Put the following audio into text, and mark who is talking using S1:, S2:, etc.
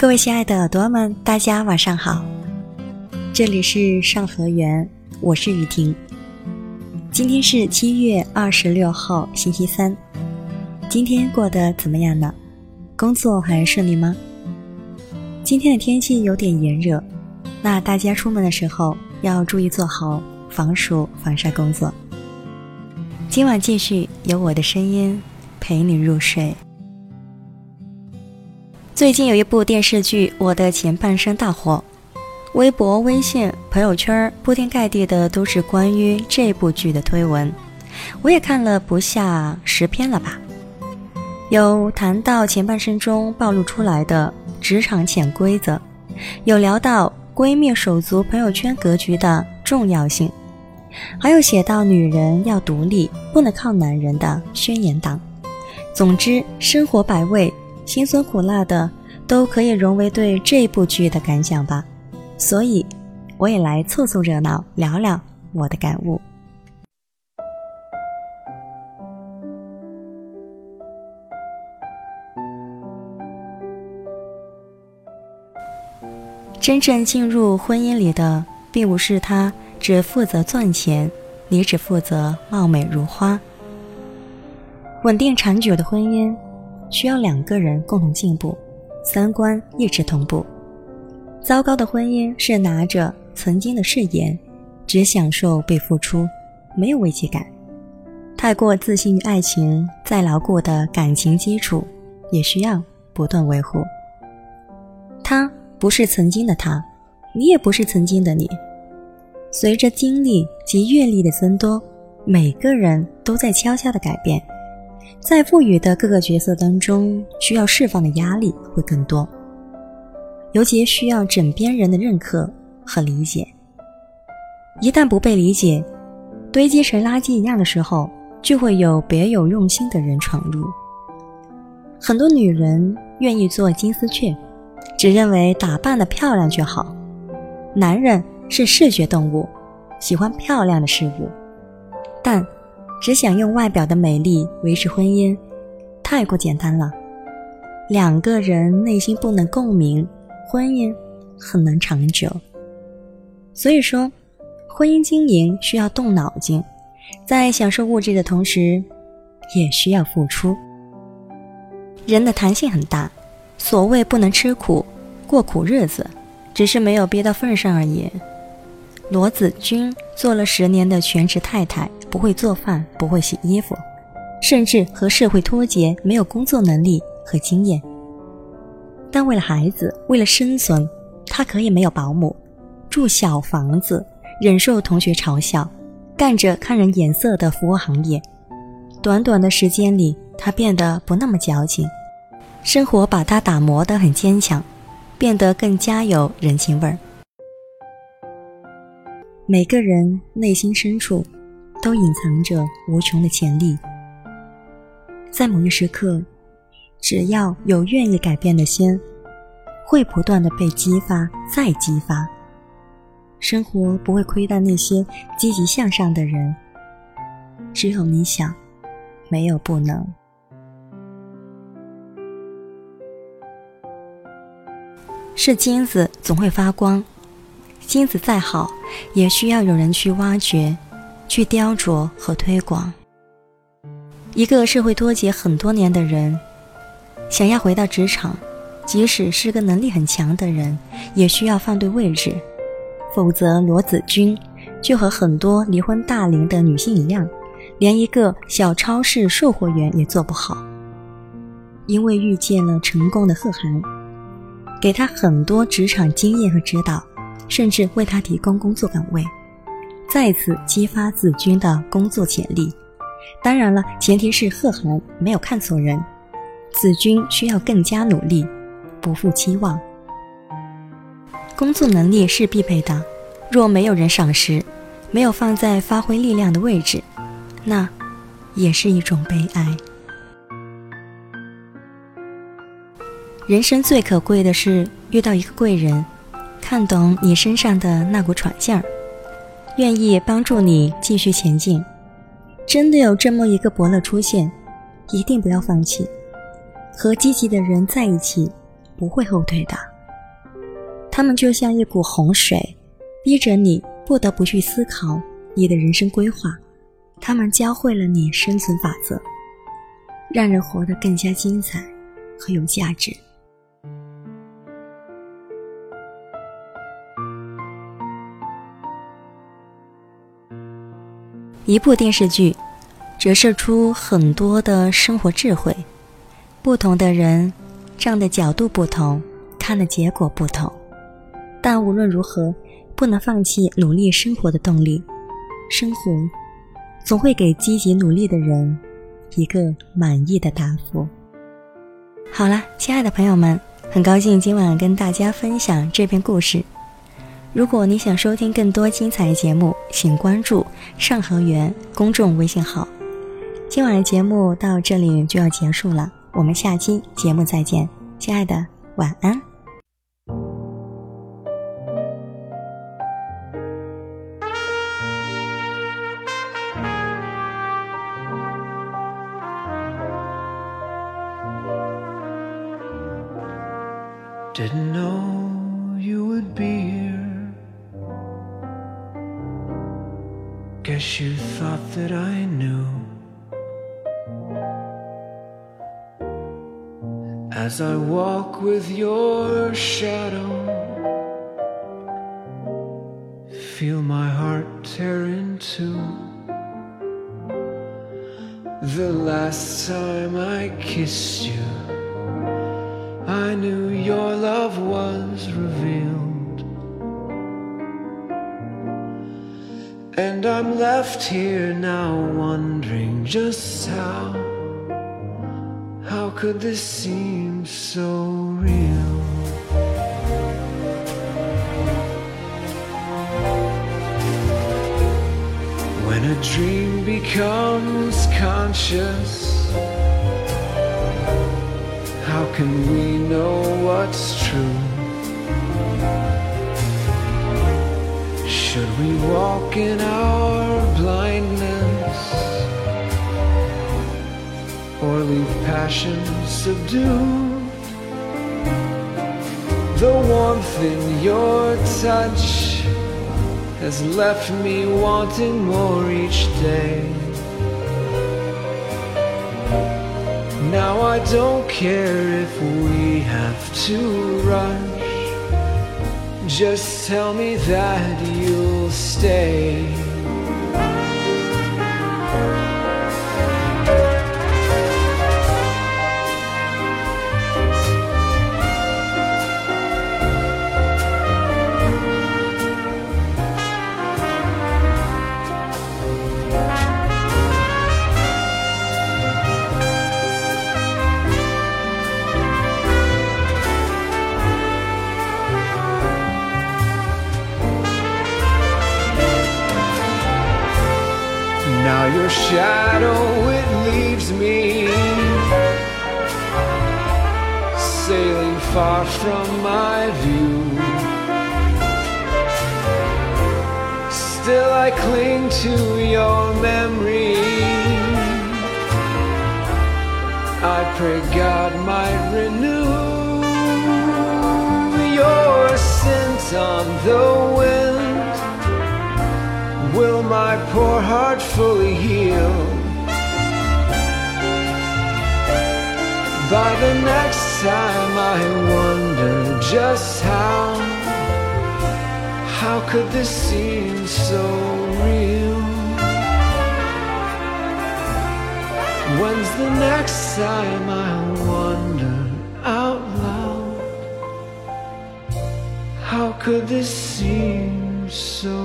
S1: 各位亲爱的耳朵们，大家晚上好，这里是上河园，我是雨婷。今天是七月二十六号，星期三。今天过得怎么样呢？工作还顺利吗？今天的天气有点炎热，那大家出门的时候要注意做好防暑防晒工作。今晚继续有我的声音陪你入睡。最近有一部电视剧《我的前半生》大火，微博、微信、朋友圈铺天盖地的都是关于这部剧的推文，我也看了不下十篇了吧。有谈到前半生中暴露出来的职场潜规则，有聊到闺蜜手足朋友圈格局的重要性，还有写到女人要独立，不能靠男人的宣言档。总之，生活百味。辛酸苦辣的都可以融为对这部剧的感想吧，所以我也来凑凑热闹，聊聊我的感悟。真正进入婚姻里的，并不是他只负责赚钱，你只负责貌美如花。稳定长久的婚姻。需要两个人共同进步，三观一直同步。糟糕的婚姻是拿着曾经的誓言，只享受被付出，没有危机感。太过自信于爱情，再牢固的感情基础，也需要不断维护。他不是曾经的他，你也不是曾经的你。随着经历及阅历的增多，每个人都在悄悄的改变。在赋予的各个角色当中，需要释放的压力会更多，尤其需要枕边人的认可和理解。一旦不被理解，堆积成垃圾一样的时候，就会有别有用心的人闯入。很多女人愿意做金丝雀，只认为打扮的漂亮就好。男人是视觉动物，喜欢漂亮的事物，但。只想用外表的美丽维持婚姻，太过简单了。两个人内心不能共鸣，婚姻很难长久。所以说，婚姻经营需要动脑筋，在享受物质的同时，也需要付出。人的弹性很大，所谓不能吃苦过苦日子，只是没有憋到份上而已。罗子君做了十年的全职太太。不会做饭，不会洗衣服，甚至和社会脱节，没有工作能力和经验。但为了孩子，为了生存，他可以没有保姆，住小房子，忍受同学嘲笑，干着看人眼色的服务行业。短短的时间里，他变得不那么矫情，生活把他打磨得很坚强，变得更加有人情味儿。每个人内心深处。都隐藏着无穷的潜力，在某一时刻，只要有愿意改变的心，会不断的被激发，再激发。生活不会亏待那些积极向上的人。只有你想，没有不能。是金子总会发光，金子再好，也需要有人去挖掘。去雕琢和推广。一个社会脱节很多年的人，想要回到职场，即使是个能力很强的人，也需要放对位置，否则罗子君就和很多离婚大龄的女性一样，连一个小超市售货员也做不好。因为遇见了成功的贺涵，给他很多职场经验和指导，甚至为他提供工作岗位。再次激发子君的工作潜力，当然了，前提是贺涵没有看错人，子君需要更加努力，不负期望。工作能力是必备的，若没有人赏识，没有放在发挥力量的位置，那也是一种悲哀。人生最可贵的是遇到一个贵人，看懂你身上的那股闯劲儿。愿意帮助你继续前进，真的有这么一个伯乐出现，一定不要放弃。和积极的人在一起，不会后退的。他们就像一股洪水，逼着你不得不去思考你的人生规划。他们教会了你生存法则，让人活得更加精彩和有价值。一部电视剧，折射出很多的生活智慧。不同的人，站的角度不同，看的结果不同。但无论如何，不能放弃努力生活的动力。生活总会给积极努力的人一个满意的答复。好了，亲爱的朋友们，很高兴今晚跟大家分享这篇故事。如果你想收听更多精彩节目，请关注上河源公众微信号。今晚的节目到这里就要结束了，我们下期节目再见，亲爱的，晚安。
S2: Didn't know you would be Guess you thought that I knew. As I walk with your shadow, feel my heart tear in two. The last time I kissed you, I knew your love was revealed. And I'm left here now wondering just how, how could this seem so real? When a dream becomes conscious, how can we know what's true? Should we walk in our blindness or leave passion subdued? The warmth in your touch has left me wanting more each day. Now I don't care if we have to rush. Just tell me that you'll stay. Now your shadow it leaves me sailing far from my view. Still I cling to your memory. I pray God might renew your scent on the wind will my poor heart fully heal? By the next time I wonder just how, how could this seem so real? When's the next time I wonder out loud? How could this seem so